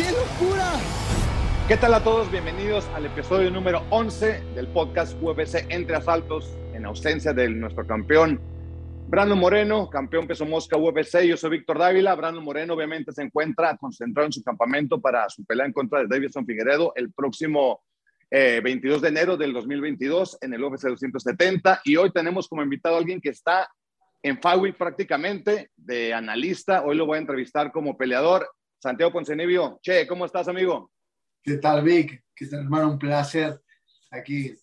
¡Qué locura! ¿Qué tal a todos? Bienvenidos al episodio número 11 del podcast UFC Entre Asaltos en ausencia de nuestro campeón Brandon Moreno, campeón peso mosca UFC. Yo soy Víctor Dávila. Brandon Moreno obviamente se encuentra concentrado en su campamento para su pelea en contra de Davidson Figueredo el próximo eh, 22 de enero del 2022 en el UFC 270. Y hoy tenemos como invitado a alguien que está en Fight prácticamente de analista. Hoy lo voy a entrevistar como peleador. Santiago Poncenibio. Che, ¿cómo estás, amigo? ¿Qué tal, Vic? ¿Qué tal, hermano? Un placer aquí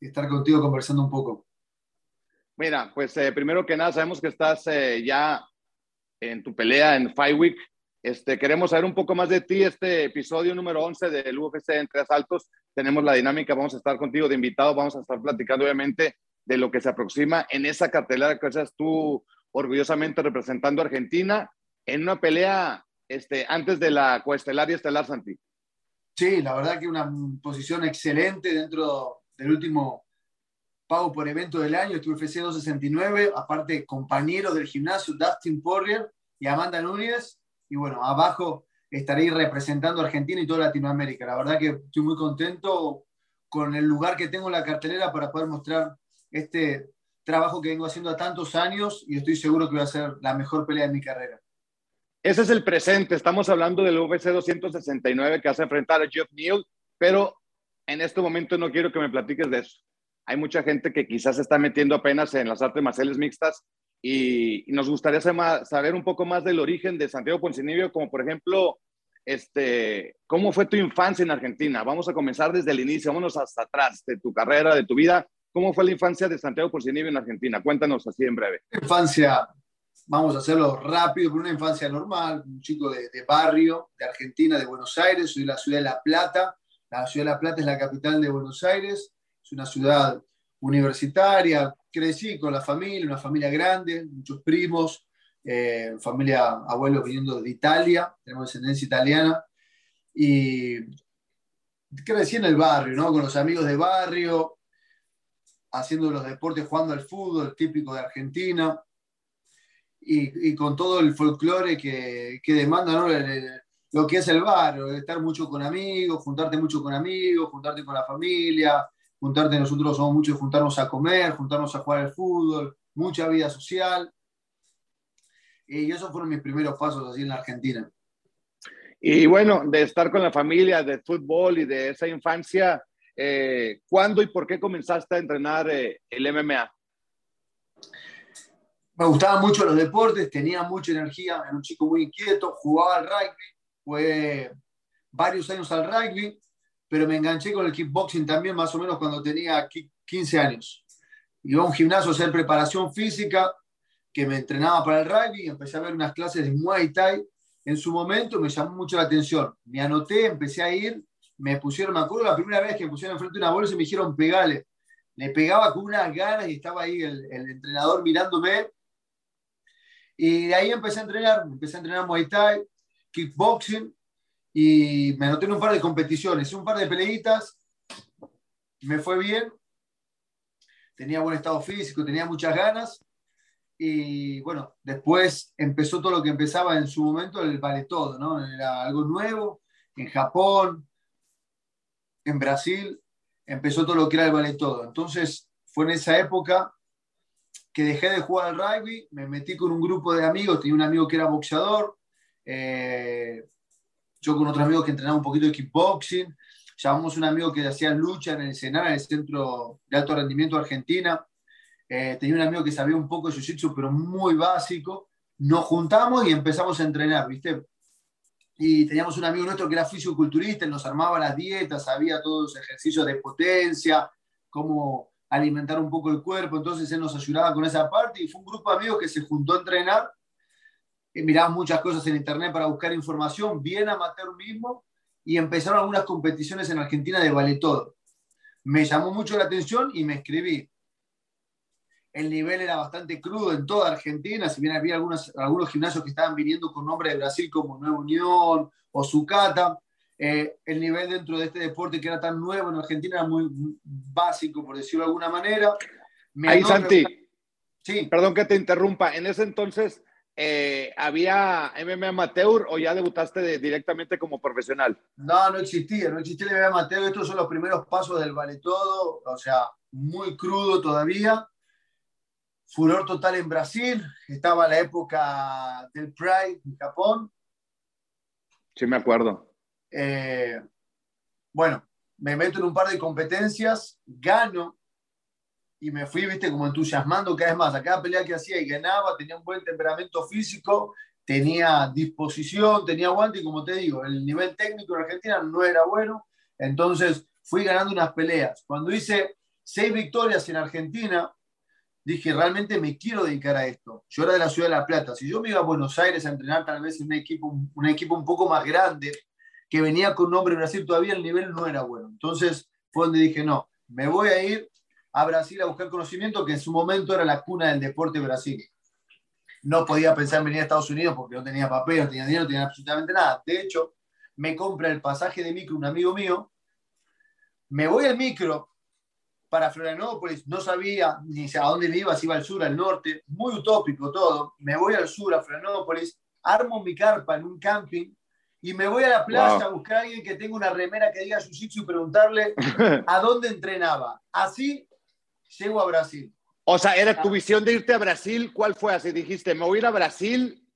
estar contigo conversando un poco. Mira, pues eh, primero que nada, sabemos que estás eh, ya en tu pelea en Fight Week. Este, queremos saber un poco más de ti. Este episodio número 11 del UFC Entre Asaltos, tenemos la dinámica, vamos a estar contigo de invitado, vamos a estar platicando obviamente de lo que se aproxima en esa cartelera que seas tú orgullosamente representando a Argentina en una pelea este, antes de la coestelar y estelar, Santi. Sí, la verdad que una posición excelente dentro del último pago por evento del año, este UFC 269, aparte compañeros del gimnasio, Dustin Poirier y Amanda Núñez, y bueno, abajo estaré representando a Argentina y toda Latinoamérica. La verdad que estoy muy contento con el lugar que tengo en la cartelera para poder mostrar este trabajo que vengo haciendo a tantos años y estoy seguro que va a ser la mejor pelea de mi carrera. Ese es el presente. Estamos hablando del UFC 269 que hace enfrentar a Jeff Neal, pero en este momento no quiero que me platiques de eso. Hay mucha gente que quizás se está metiendo apenas en las artes marciales mixtas y, y nos gustaría saber un poco más del origen de Santiago Poncinibio, como por ejemplo, este, ¿cómo fue tu infancia en Argentina? Vamos a comenzar desde el inicio, vámonos hasta atrás de tu carrera, de tu vida. ¿Cómo fue la infancia de Santiago Poncinibio en Argentina? Cuéntanos así en breve. Infancia, vamos a hacerlo rápido, pero una infancia normal, un chico de, de, barrio, de Argentina, de Buenos Aires, soy de la ciudad de La Plata. La ciudad de La Plata es la capital de Buenos Aires, es una ciudad universitaria. Crecí con la familia, una familia grande, muchos primos, eh, familia, abuelos viniendo de Italia, tenemos descendencia italiana. Y crecí en el barrio, ¿no? Con los amigos de barrio, haciendo los deportes, jugando al fútbol, típico de Argentina y, y, con todo el folclore que, que demanda ¿no? lo que es el barrio, estar mucho con amigos, juntarte mucho con amigos, juntarte con la familia, juntarte, nosotros somos muchos juntarnos a comer, juntarnos a jugar al fútbol, mucha vida social. Y esos fueron mis primeros pasos así en la Argentina. Y bueno, de estar con la familia, de fútbol y de esa infancia, eh, ¿cuándo y por qué comenzaste a entrenar eh, el MMA? Me gustaban mucho los deportes, tenía mucha energía, era un chico muy inquieto, jugaba al rugby, fue varios años al rugby, pero me enganché con el kickboxing también más o menos cuando tenía 15 años. Iba a un gimnasio a hacer preparación física, que me entrenaba para el rugby, y empecé a ver unas clases de Muay Thai. En su momento me llamó mucho la atención. Me anoté, empecé a ir, me pusieron, me acuerdo la primera vez que me pusieron enfrente de una bolsa y me dijeron pegale. Le pegaba con unas ganas y estaba ahí el, el entrenador mirándome y de ahí empecé a entrenar, empecé a entrenar Muay Thai, kickboxing, y me anoté en un par de competiciones, un par de peleitas, me fue bien, tenía buen estado físico, tenía muchas ganas, y bueno, después empezó todo lo que empezaba en su momento, el vale todo, ¿no? Era algo nuevo, en Japón, en Brasil, empezó todo lo que era el vale todo. Entonces, fue en esa época que dejé de jugar al rugby, me metí con un grupo de amigos, tenía un amigo que era boxeador, eh, yo con otro amigo que entrenaba un poquito de kickboxing, llamamos un amigo que hacía lucha en el Senado, en el Centro de Alto Rendimiento de Argentina, eh, tenía un amigo que sabía un poco de jiu-jitsu, pero muy básico, nos juntamos y empezamos a entrenar, ¿viste? y teníamos un amigo nuestro que era fisiculturista, él nos armaba las dietas, sabía todos los ejercicios de potencia, cómo alimentar un poco el cuerpo, entonces él nos ayudaba con esa parte y fue un grupo de amigos que se juntó a entrenar, y miraba muchas cosas en internet para buscar información, bien amateur mismo, y empezaron algunas competiciones en Argentina de vale todo. Me llamó mucho la atención y me escribí. El nivel era bastante crudo en toda Argentina, si bien había algunos, algunos gimnasios que estaban viniendo con nombre de Brasil como Nueva Unión o Sucata. Eh, el nivel dentro de este deporte que era tan nuevo en Argentina era muy básico, por decirlo de alguna manera. Me Ahí, Santi, sí. perdón que te interrumpa. En ese entonces, eh, ¿había MMA amateur o ya debutaste directamente como profesional? No, no existía, no existía el MMA amateur. Estos son los primeros pasos del vale todo, o sea, muy crudo todavía furor total en Brasil, estaba la época del Pride en Japón. Sí, me acuerdo. Eh, bueno, me meto en un par de competencias, gano y me fui, viste, como entusiasmando cada vez más. A cada pelea que hacía y ganaba, tenía un buen temperamento físico, tenía disposición, tenía aguante y como te digo, el nivel técnico en Argentina no era bueno. Entonces fui ganando unas peleas. Cuando hice seis victorias en Argentina, dije, realmente me quiero dedicar a esto. Yo era de la ciudad de La Plata. Si yo me iba a Buenos Aires a entrenar tal vez en un equipo, un equipo un poco más grande, que venía con nombre Brasil, todavía el nivel no era bueno. Entonces fue donde dije, no, me voy a ir a Brasil a buscar conocimiento, que en su momento era la cuna del deporte Brasil. No podía pensar en venir a Estados Unidos porque no tenía papel, no tenía dinero, no tenía absolutamente nada. De hecho, me compra el pasaje de micro un amigo mío, me voy al micro, para Florianópolis, no sabía ni a dónde iba, si iba al sur, al norte, muy utópico todo. Me voy al sur, a Florianópolis, armo mi carpa en un camping y me voy a la playa a buscar a alguien que tenga una remera que diga jiu y preguntarle a dónde entrenaba. Así llego a Brasil. O sea, era tu visión de irte a Brasil, ¿cuál fue? Así dijiste, me voy a ir a Brasil.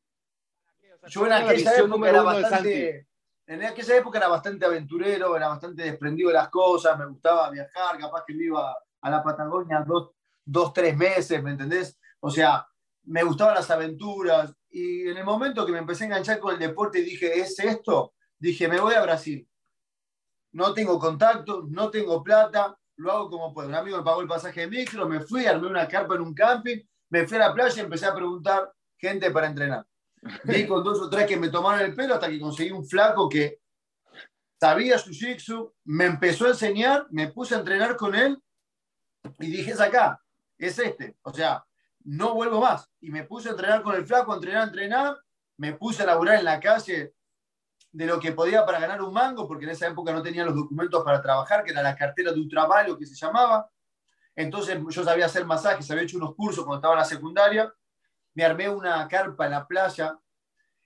Yo en aquella época era bastante, en aquella época era bastante aventurero, era bastante desprendido de las cosas, me gustaba viajar, capaz que me iba a la Patagonia dos, dos tres meses, ¿me entendés? O sea, me gustaban las aventuras y en el momento que me empecé a enganchar con el deporte y dije, ¿es esto? Dije, me voy a Brasil. No tengo contacto, no tengo plata, lo hago como puedo. Un amigo me pagó el pasaje de micro, me fui, armé una carpa en un camping, me fui a la playa y empecé a preguntar gente para entrenar. Vi con dos o tres que me tomaron el pelo hasta que conseguí un flaco que sabía su jitsu, me empezó a enseñar, me puse a entrenar con él y dije, es acá, es este. O sea, no vuelvo más. Y me puse a entrenar con el flaco, a entrenar, a entrenar. Me puse a laburar en la calle de lo que podía para ganar un mango, porque en esa época no tenía los documentos para trabajar, que era la cartera de un trabajo que se llamaba. Entonces yo sabía hacer masajes, había hecho unos cursos cuando estaba en la secundaria me armé una carpa en la playa,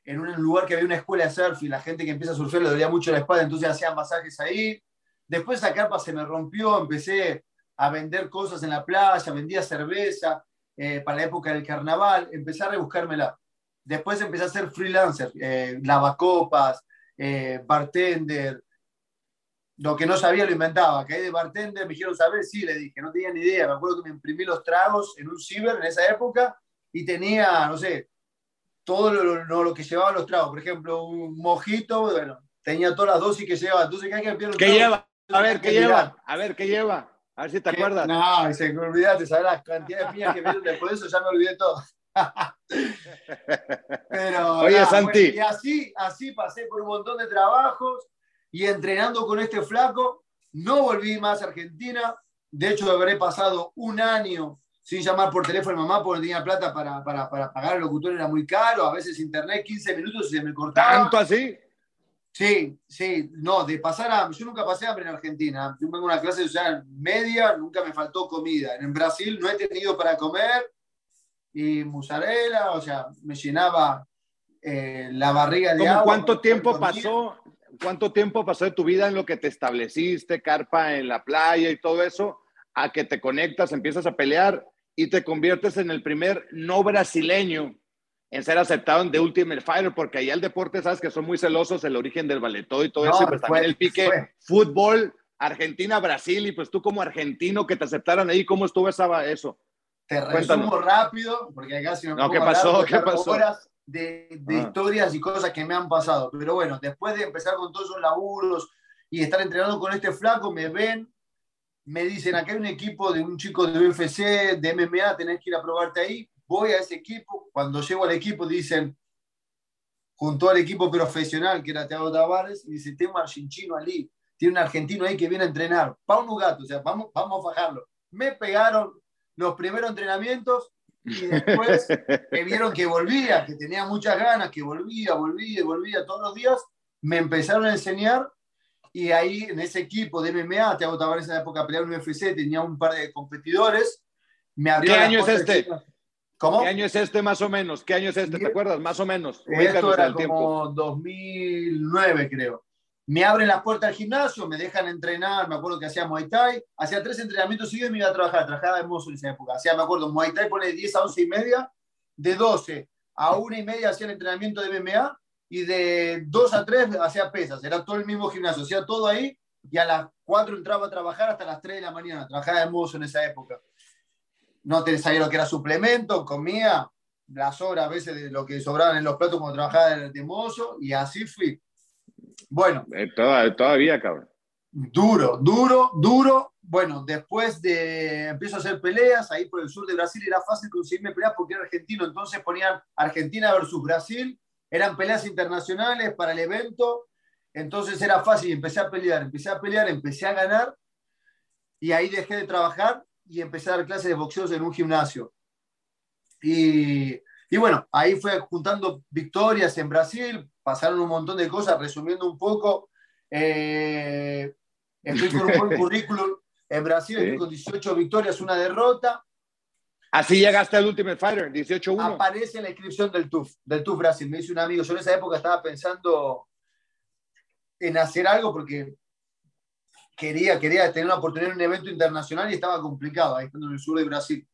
en un lugar que había una escuela de surf y la gente que empieza a surfear le dolía mucho la espalda, entonces hacían masajes ahí. Después esa carpa se me rompió, empecé a vender cosas en la playa, vendía cerveza eh, para la época del carnaval, empecé a rebuscármela. Después empecé a ser freelancer, eh, lavacopas, eh, bartender, lo que no sabía lo inventaba. Caí de bartender, me dijeron saber, sí, le dije, no tenía ni idea. Me acuerdo que me imprimí los tragos en un ciber en esa época y tenía, no sé, todo lo, lo, que llevaba los tragos. Por ejemplo, un mojito, bueno, tenía todas las dosis que llevaba. Entonces, ¿qué lleva? A ver, ¿qué lleva? A ver, ¿qué lleva? A ver si te acuerdas. No, se me olvidaste, ¿sabes? La cantidad de piñas que vieron después de eso ya me olvidé todo. Pero, Oye, Santi. y así, así pasé por un montón de trabajos y entrenando con este flaco. No volví más a Argentina. De hecho, habré pasado un año sin llamar por teléfono a mamá porque no tenía plata para, para, para, pagar el locutor, era muy caro, a veces internet 15 minutos y se me cortaba. ¿Tanto así? Sí, sí, no, de pasar a... Yo nunca pasé hambre en Argentina, yo vengo a una clase de social media, nunca me faltó comida. En Brasil no he tenido para comer y mozzarella, o sea, me llenaba eh, la barriga de agua. ¿Cuánto tiempo pasó? ¿Cuánto tiempo pasó de tu vida en lo que te estableciste, carpa en la playa y todo eso, a que te conectas, empiezas a pelear y te conviertes en el primer no brasileño en ser aceptado en The Ultimate Fighter, porque ahí el deporte, sabes que son muy celosos, el origen del balletó y todo eso, y pues también el pique fútbol, Argentina, Brasil, y pues tú como argentino que te aceptaran ahí, ¿cómo estuvo esa, eso? Te resumo rápido, porque acá si No, ¿qué pasó? ¿Qué pasó? de, de Ah. historias y cosas que me han pasado. Pero bueno, después de empezar con todos esos laburos y estar entrenando con este flaco, me ven, me dicen, acá hay un equipo de un chico de UFC, de MMA, tenés que ir a probarte ahí. Voy a ese equipo. Cuando llego al equipo, dicen, junto al equipo profesional, que era Thiago Tavares, y dice, tengo un argentino allí, tiene un argentino ahí que viene a entrenar. Pauno Gato, o sea, vamos, vamos a fajarlo. Me pegaron los primeros entrenamientos y después que vieron que volvía, que tenía muchas ganas, que volvía, volvía, volvía todos los días, me empezaron a enseñar y ahí en ese equipo de MMA, Thiago Tavares en la época peleaba en UFC, tenía un par de competidores, me ¿Qué año es este? chicas. ¿Cómo? ¿Qué año es este más o menos? ¿Qué año es este? ¿Te acuerdas? Más o menos. Esto era al tiempo. como 2009, creo. Me abren las puertas del gimnasio, me dejan entrenar, me acuerdo que hacía Muay Thai, hacía tres entrenamientos seguidos y me iba a trabajar, trabajaba de mozo en esa época. Hacía, me acuerdo, Muay Thai pone de 10 a 11 y media, de 12 a 1 y media hacía el entrenamiento de MMA y de 2 a 3 hacía pesas, era todo el mismo gimnasio, hacía todo ahí y a las 4 entraba a trabajar hasta las 3 de la mañana, trabajaba de mozo en esa época. No te sabía lo que era suplemento, comía las horas a veces de lo que sobraban en los platos cuando trabajaba de, de mozo y así fui. Bueno, Eh, toda- todavía, cabrón. duro, duro, duro. Bueno, después de empiezo a hacer peleas, ahí por el sur de Brasil era fácil conseguirme peleas porque era argentino, entonces ponían Argentina versus Brasil, eran peleas internacionales para el evento, entonces era fácil, empecé a pelear, empecé a pelear, empecé a ganar y ahí dejé de trabajar y empecé a dar clases de boxeo en un gimnasio. Y, y bueno, ahí fue juntando victorias en Brasil, pasaron un montón de cosas, resumiendo un poco. eh, estoy con un buen currículum en Brasil, estoy con 18 victorias, una derrota. Así llegaste al Ultimate Fighter, 18-1. Aparece en la inscripción del TUF, del TUF Brasil. Me dice un amigo, yo en esa época estaba pensando en hacer algo porque quería, quería tener una oportunidad en un evento internacional y estaba complicado, ahí estando en el sur de Brasil.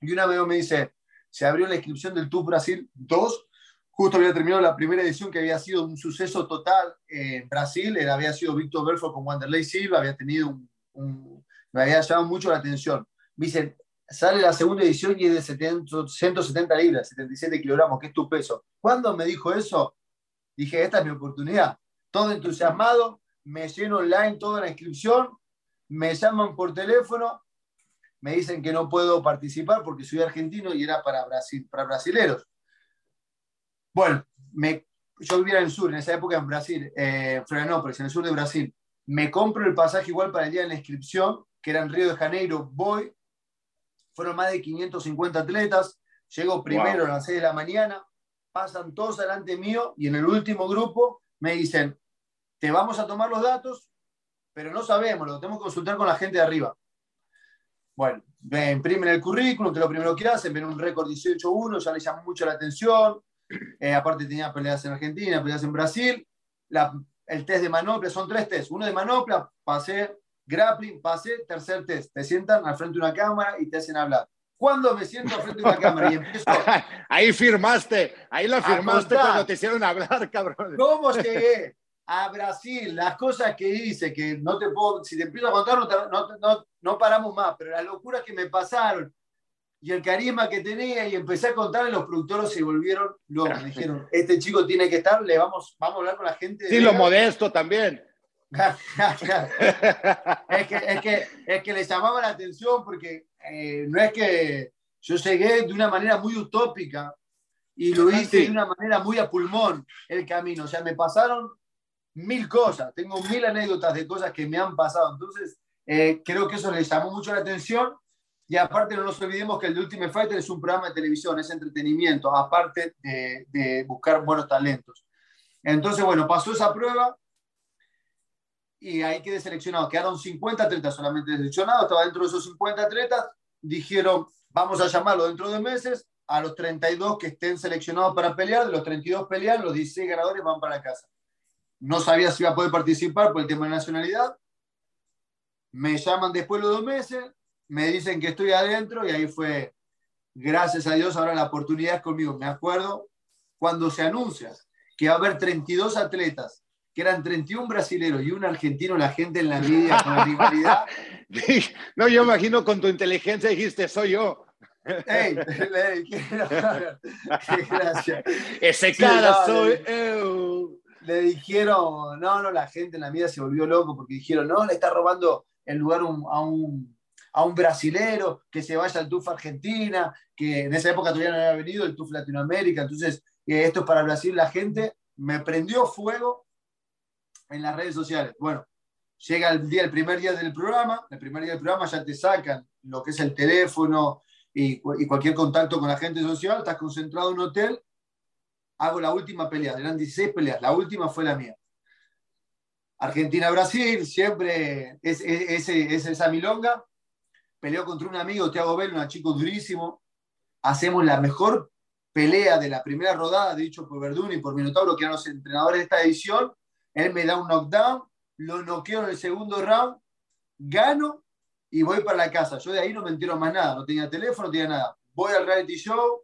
Y una vez me dice, se abrió la inscripción del TUF Brasil 2, justo había terminado la primera edición que había sido un suceso total en Brasil, era- había sido Víctor Belfort con Wanderlei Silva, había tenido un, un- me había llamado mucho la atención. Me dicen, sale la segunda edición y es de 70 170 libras, 77 kilogramos, que es tu peso. ¿Cuándo me dijo eso? Dije, esta es mi oportunidad. Todo entusiasmado, me lleno online toda la inscripción, me llaman por teléfono, me dicen que no puedo participar porque soy argentino y era para, Brasil, para brasileros. Bueno, me, yo vivía en el sur, en esa época en Brasil, eh, Florianópolis, en el sur de Brasil. Me compro el pasaje igual para el día de la inscripción, que era en Río de Janeiro, voy. Fueron más de 550 atletas. Llego primero Wow. a las 6 de la mañana, pasan todos delante mío y en el último grupo me dicen, te vamos a tomar los datos, pero no sabemos, lo tenemos que consultar con la gente de arriba. Bueno, me imprimen el currículum, que es lo primero que hacen, ven un récord 18-1, ya les llamó mucho la atención. Eh, aparte tenía peleas en Argentina, peleas en Brasil. La- el test de manopla, son tres tests. Uno de manopla, pasé, grappling, pasé, tercer test. Te sientan al frente de una cámara y te hacen hablar. Cuando me siento al frente de una cámara y empiezo, ahí firmaste, ahí la firmaste cuando te hicieron hablar, cabrón. ¿Cómo llegué a Brasil? Las cosas que hice, que no te puedo, si te empiezo a contar, no, no, no- paramos más, pero las locuras que me pasaron y el carisma que tenía, y empecé a contar, los productores se volvieron locos. Me dijeron, este chico tiene que estar, le vamos, vamos a hablar con la gente. de Sí, lo Vegas". modesto también. es, que, es, que, es que les llamaba la atención porque eh, no es que yo llegué de una manera muy utópica y lo hice Sí. de una manera muy a pulmón el camino. O sea, me pasaron mil cosas, tengo mil anécdotas de cosas que me han pasado. Entonces, eh, creo que eso les llamó mucho la atención. Y aparte, no nos olvidemos que el The Ultimate Fighter es un programa de televisión, es entretenimiento, aparte de, de buscar buenos talentos. Entonces, bueno, pasó esa prueba y ahí quedé seleccionado. Quedaron 50 atletas solamente seleccionados, estaba dentro de esos 50 atletas. Dijeron, vamos a llamarlo dentro de meses a los 32 que estén seleccionados para pelear. De los 32 pelean, los 16 ganadores van para casa. No sabía si iba a poder participar por el tema de nacionalidad. Me llaman después de los dos meses, me dicen que estoy adentro y ahí fue, gracias a Dios, ahora la oportunidad es conmigo. Me acuerdo cuando se anuncia que va a haber 32 atletas, que eran 31 brasileros y un argentino, la gente en la media con la rivalidad. No, yo imagino con tu inteligencia dijiste, soy yo. Ey, le dijeron, qué gracia. Ese Sí, cara no, soy. eu. Le dijeron, no, no, la gente en la vida se volvió loco porque dijeron, no, le está robando el lugar un- a, un, a un brasilero, que se vaya al TUF Argentina, que en esa época todavía no había venido el TUF Latinoamérica, entonces eh, esto es para Brasil, la gente me prendió fuego en las redes sociales. Bueno, llega el día, el primer día del programa, el primer día del programa ya te sacan lo que es el teléfono y, y cualquier contacto con la gente social, estás concentrado en un hotel, hago la última pelea, eran 16 peleas, la última fue la mía. Argentina-Brasil, siempre es, es- es esa milonga. Peleó contra un amigo, Thiago Bell, un chico durísimo. Hacemos la mejor pelea de la primera rodada, dicho por Verdún y por Minotauro, que eran los entrenadores de esta edición. Él me da un knockdown, lo noqueo en el segundo round, gano y voy para la casa. Yo de ahí no me entero más nada, no tenía teléfono, no tenía nada. Voy al reality show,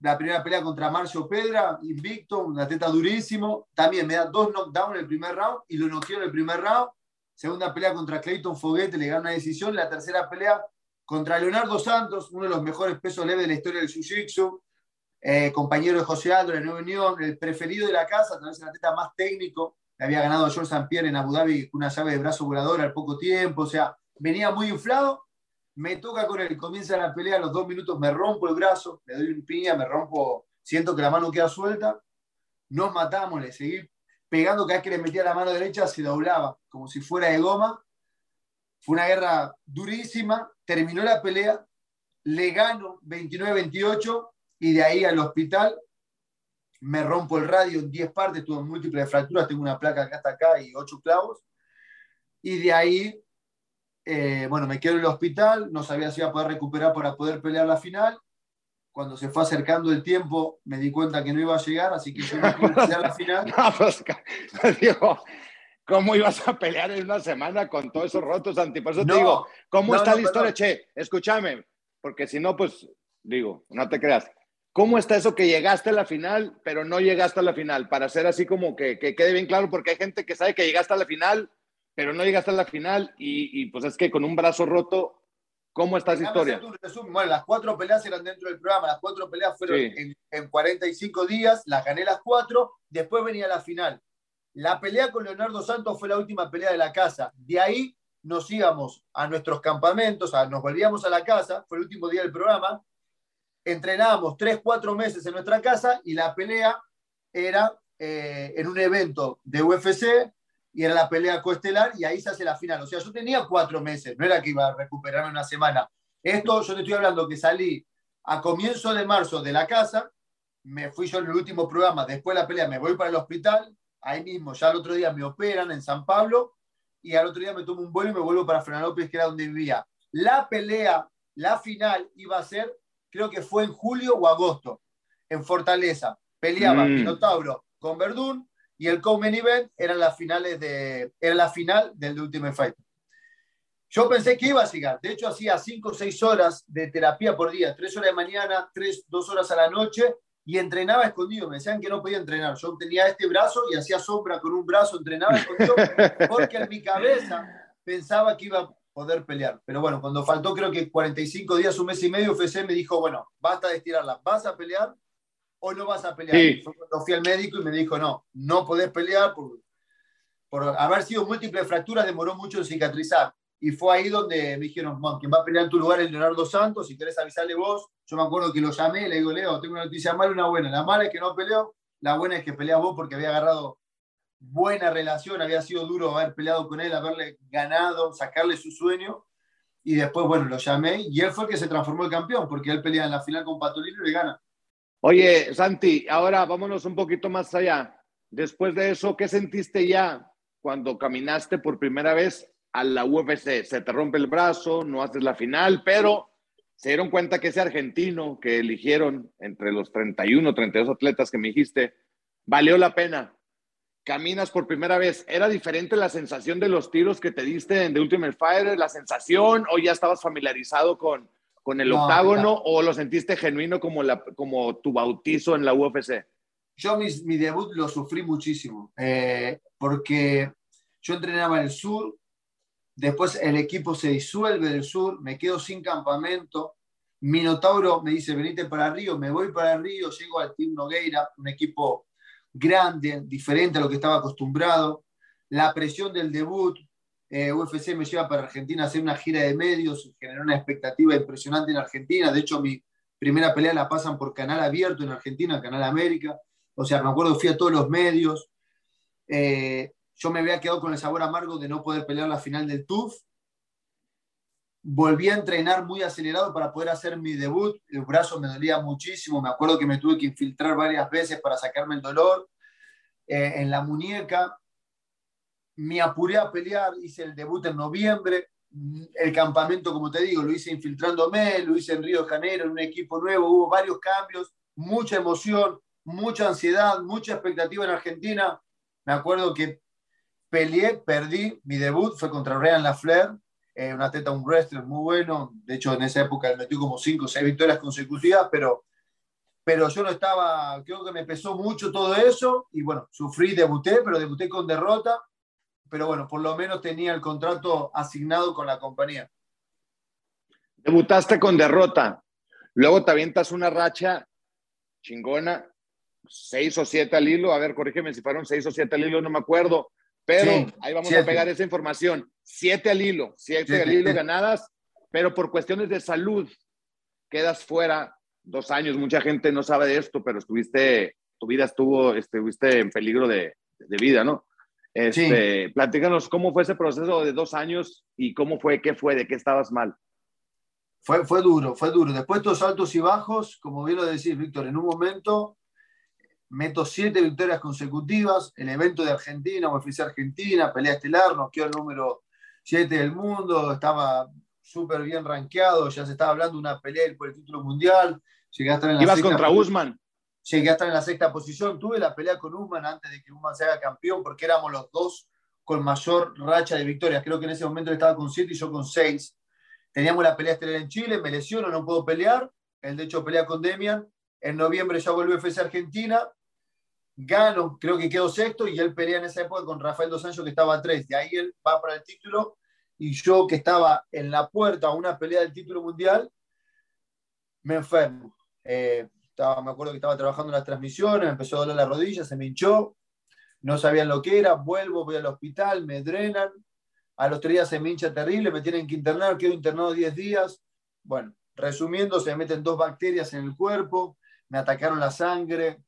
la primera pelea contra Marcio Pedra, invicto, un atleta durísimo. También me da dos knockdowns en el primer round y lo noqueo en el primer round. Segunda pelea contra Clayton Foguete, le gana una decisión. La tercera pelea contra Leonardo Santos, uno de los mejores pesos leves de la historia del Jiu-Jitsu. Eh, compañero de José Aldo, de Nueva Unión, el preferido de la casa, tal vez el atleta más técnico. Le había ganado a George St. Pierre en Abu Dhabi con una llave de brazo volador al poco tiempo. O sea, venía muy inflado. Me toca con él, comienza la pelea, a los dos minutos me rompo el brazo, le doy un piña, me rompo, siento que la mano queda suelta. Nos matamos, le seguí pegando, cada vez que le metía la mano derecha se doblaba, como si fuera de goma. Fue una guerra durísima, terminó la pelea, le gano 29-28 y de ahí al hospital me rompo el radio en 10 partes, tuve múltiples fracturas, tengo una placa acá hasta acá y 8 clavos. Y de ahí, eh, bueno, me quedo en el hospital, no sabía si iba a poder recuperar para poder pelear la final. Cuando se fue acercando el tiempo, me di cuenta que no iba a llegar, así que yo no pude pelear la final. No, pues, digo, ¿cómo ibas a pelear en una semana con todos esos rotos, Santi? Por eso te No, digo, ¿cómo no, está la historia? Che, escúchame, porque si no, pues, digo, no te creas. ¿Cómo está eso que llegaste a la final, pero no llegaste a la final? Para hacer así como que, que quede bien claro, porque hay gente que sabe que llegaste a la final, pero no llegaste a la final, y, y, pues es que con un brazo roto, ¿cómo está esa historia? Bueno, las cuatro peleas eran dentro del programa. Las cuatro peleas fueron Sí. en, en 45 días. Las gané las cuatro. Después venía la final. La pelea con Leonardo Santos fue la última pelea de la casa. De ahí nos íbamos a nuestros campamentos, a- nos volvíamos a la casa. Fue el último día del programa. Entrenábamos tres, cuatro meses en nuestra casa y la pelea era eh, en un evento de UFC y era la pelea coestelar y ahí se hace la final. O sea, yo tenía cuatro meses, no era que iba a recuperarme una semana. Esto yo te estoy hablando que salí a comienzo de marzo de la casa, me fui yo en el último programa, después de la pelea me voy para el hospital, ahí mismo ya el otro día me operan en San Pablo y al otro día me tomo un vuelo y me vuelvo para Florianópolis, que era donde vivía. La pelea, la final iba a ser, creo que fue en julio o agosto, en Fortaleza. Peleaba Mm. Minotauro con Verdún y el co-main event eran las finales de, era la final del The Ultimate Fight. Yo pensé que iba a llegar. De hecho, hacía 5 o 6 horas de terapia por día, 3 horas de mañana, 3, 2 horas a la noche, y entrenaba escondido. Me decían que no podía entrenar. Yo tenía este brazo y hacía sombra con un brazo, entrenaba escondido, porque en mi cabeza pensaba que iba a poder pelear. Pero bueno, cuando faltó creo que 45 días, un mes y medio, UFC me dijo, bueno, basta de estirarla, ¿vas a pelear o no vas a pelear? Sí. Y fue cuando fui al médico y me dijo, no, no podés pelear por, por haber sido múltiples fracturas, demoró mucho en cicatrizar. Y fue ahí donde me dijeron, "Man, quien va a pelear en tu lugar es Leonardo Santos, si querés avisarle vos. Yo me acuerdo que lo llamé, le digo, Leo, tengo una noticia mala y una buena. La mala es que no peleó, la buena es que peleas vos porque había agarrado buena relación, había sido duro haber peleado con él, haberle ganado, sacarle su sueño. Y después, bueno, lo llamé y él fue el que se transformó en campeón, porque él pelea en la final con Patolino y le gana. Oye, Santi, ahora vámonos un poquito más allá. Después de eso, ¿qué sentiste ya cuando caminaste por primera vez a la UFC? Se te rompe el brazo, no haces la final, pero se dieron cuenta que ese argentino que eligieron entre los 31, 32 atletas que me dijiste, valió la pena. Caminas por primera vez. ¿Era diferente la sensación de los tiros que te diste en The Ultimate Fighter? ¿La sensación o ya estabas familiarizado con, con el No, octágono mira. o lo sentiste genuino como, la, como tu bautizo en la UFC? Yo mi, mi debut lo sufrí muchísimo, eh, porque yo entrenaba en el sur, después el equipo se disuelve del sur, me quedo sin campamento, Minotauro me dice, venite para Río, me voy para Río, llego al Team Nogueira, un equipo grande, diferente a lo que estaba acostumbrado. La presión del debut, eh, UFC me lleva para Argentina a hacer una gira de medios, generó una expectativa impresionante en Argentina. De hecho, mi primera pelea la pasan por canal abierto en Argentina, Canal América. O sea, me acuerdo, fui a todos los medios. Eh, yo me había quedado con el sabor amargo de no poder pelear la final del TUF. Volví a entrenar muy acelerado para poder hacer mi debut. El brazo me dolía muchísimo. Me acuerdo que me tuve que infiltrar varias veces para sacarme el dolor eh, en la muñeca. Me apuré a pelear, hice el debut en noviembre. El campamento, como te digo, lo hice infiltrándome, lo hice en Río de Janeiro, en un equipo nuevo. Hubo varios cambios, mucha emoción, mucha ansiedad, mucha expectativa en Argentina. Me acuerdo que peleé, perdí. Mi debut fue contra Ryan Lafleur, eh, un atleta, un wrestler muy bueno. De hecho, en esa época metió como 5 o 6 victorias consecutivas, pero, pero yo no estaba, creo que me pesó mucho todo eso. Y bueno, sufrí, debuté, pero debuté con derrota. Pero bueno, por lo menos tenía el contrato asignado con la compañía. Debutaste con derrota. Luego te avientas una racha chingona, seis o siete al hilo. A ver, corrígeme si fueron seis o siete al hilo, no me acuerdo. Pero Sí, ahí vamos siete. a pegar esa información. Siete al hilo, siete Siete. al hilo ganadas, pero por cuestiones de salud quedas fuera dos años. Mucha gente no sabe de esto, pero estuviste, tu vida estuvo, estuviste en peligro de, de vida, ¿no? Este, Platícanos cómo fue ese proceso de dos años y cómo fue, qué fue, de qué estabas mal. Fue, fue duro, fue duro. Después de estos altos y bajos, como bien lo decís, Víctor, en un momento meto siete victorias consecutivas, el evento de Argentina, UFC Argentina, pelea estelar, nos quedó el número 7 del mundo, estaba súper bien rankeado, ya se estaba hablando de una pelea por el título mundial, llegué a estar en la Ibas contra Usman. Llegué a estar en la sexta posición, tuve la pelea con Usman antes de que Usman se haga campeón, porque éramos los dos con mayor racha de victorias, creo que en ese momento él estaba con 7 y yo con 6. Teníamos la pelea estelar en Chile, me lesiono, no puedo pelear. Él, de hecho, pelea con Demian. En noviembre ya vuelve a UFC Argentina. Gano, creo que quedo sexto. Y él pelea en esa época con Rafael Dos Anjos, que estaba a tres. De ahí él va para el título. Y yo, que estaba en la puerta a una pelea del título mundial, me enfermo. Eh, me acuerdo que estaba trabajando en las transmisiones, me empezó a doler la rodilla, se me hinchó. No sabían lo que era. Vuelvo, voy al hospital, me drenan a los tres días se me hincha terrible, me tienen que internar, quedo internado 10 días. Bueno, resumiendo, se me meten dos bacterias en el cuerpo, me atacaron la sangre,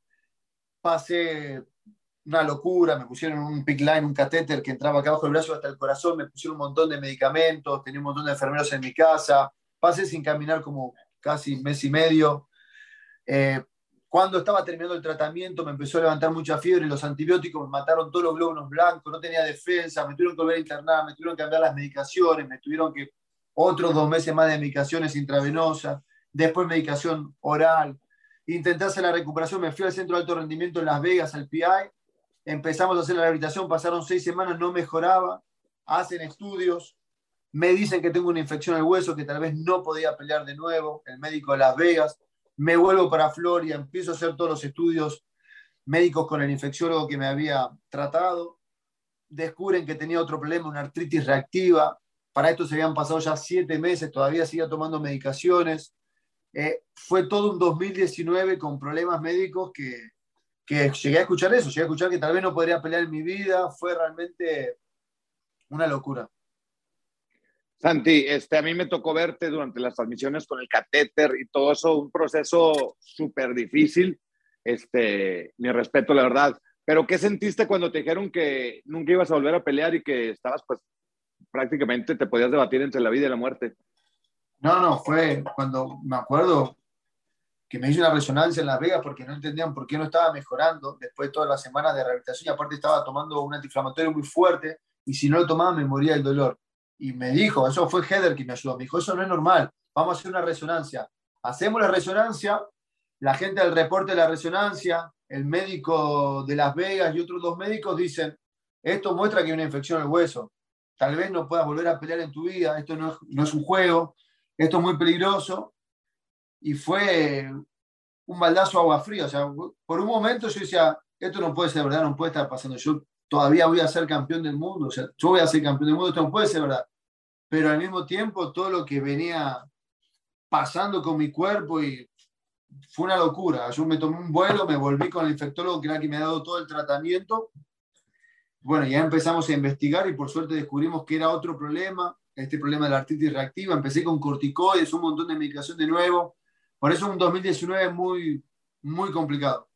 pasé una locura, me pusieron un pick line, un catéter que entraba acá abajo del brazo hasta el corazón, me pusieron un montón de medicamentos, tenía un montón de enfermeros en mi casa, pasé sin caminar como casi mes y medio. Eh, cuando estaba terminando el tratamiento me empezó a levantar mucha fiebre, los antibióticos me mataron todos los glóbulos blancos, no tenía defensa, me tuvieron que volver a internar, me tuvieron que cambiar las medicaciones, me tuvieron que otros dos meses más de medicaciones intravenosas, después medicación oral. Intenté hacer la recuperación, me fui al centro de alto rendimiento en Las Vegas, al PI, empezamos a hacer la rehabilitación, pasaron seis semanas, no mejoraba, hacen estudios, me dicen que tengo una infección al hueso, que tal vez no podía pelear de nuevo, el médico de Las Vegas, me vuelvo para Florida, empiezo a hacer todos los estudios médicos con el infecciólogo que me había tratado, descubren que tenía otro problema, una artritis reactiva, para esto se habían pasado ya siete meses, todavía seguía tomando medicaciones, eh, fue todo un 2019 con problemas médicos que, que llegué a escuchar eso, llegué a escuchar que tal vez no podría pelear mi vida, fue realmente una locura. Santi, este, a mí me tocó verte durante las transmisiones con el catéter y todo eso, un proceso súper difícil. Este, mi respeto, la verdad. Pero, ¿qué sentiste cuando te dijeron que nunca ibas a volver a pelear y que estabas, pues, prácticamente te podías debatir entre la vida y la muerte? No, no, fue cuando me acuerdo que me hice una resonancia en Las Vegas porque no entendían por qué no estaba mejorando después de todas las semanas de rehabilitación y aparte estaba tomando un antiinflamatorio muy fuerte y si no lo tomaba me moría el dolor. Y me dijo, eso fue Heather que me ayudó, me dijo, eso no es normal, vamos a hacer una resonancia. Hacemos la resonancia, la gente del reporte de la resonancia, el médico de Las Vegas y otros dos médicos dicen, esto muestra que hay una infección en el hueso, tal vez no puedas volver a pelear en tu vida, esto no es, no es un juego, esto es muy peligroso. Y fue un baldazo de agua fría. O sea, por un momento yo decía, esto no puede ser verdad, no puede estar pasando. Yo todavía voy a ser campeón del mundo. O sea, yo voy a ser campeón del mundo, esto no puede ser verdad. Pero al mismo tiempo, todo lo que venía pasando con mi cuerpo y fue una locura. Yo me tomé un vuelo, me volví con el infectólogo que era quien me ha dado todo el tratamiento. Bueno, ya empezamos a investigar y por suerte descubrimos que era otro problema, este problema de la artritis reactiva. Empecé con corticoides, un montón de medicación de nuevo. Por eso un 2019 muy, muy complicado.